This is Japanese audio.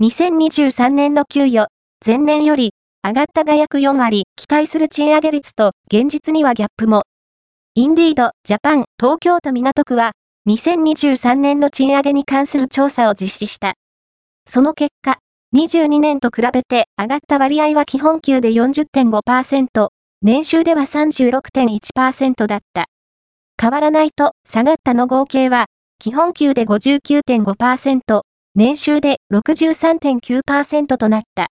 2023年の給与、前年より上がったが約4割、期待する賃上げ率と現実にはギャップも。インディード、ジャパン、東京都港区は、2023年の賃上げに関する調査を実施した。その結果、22年と比べて上がった割合は基本給で40.5%、年収では36.1%だった。変わらないと下がったの合計は、基本給で59.5%、年収で63.9%となった。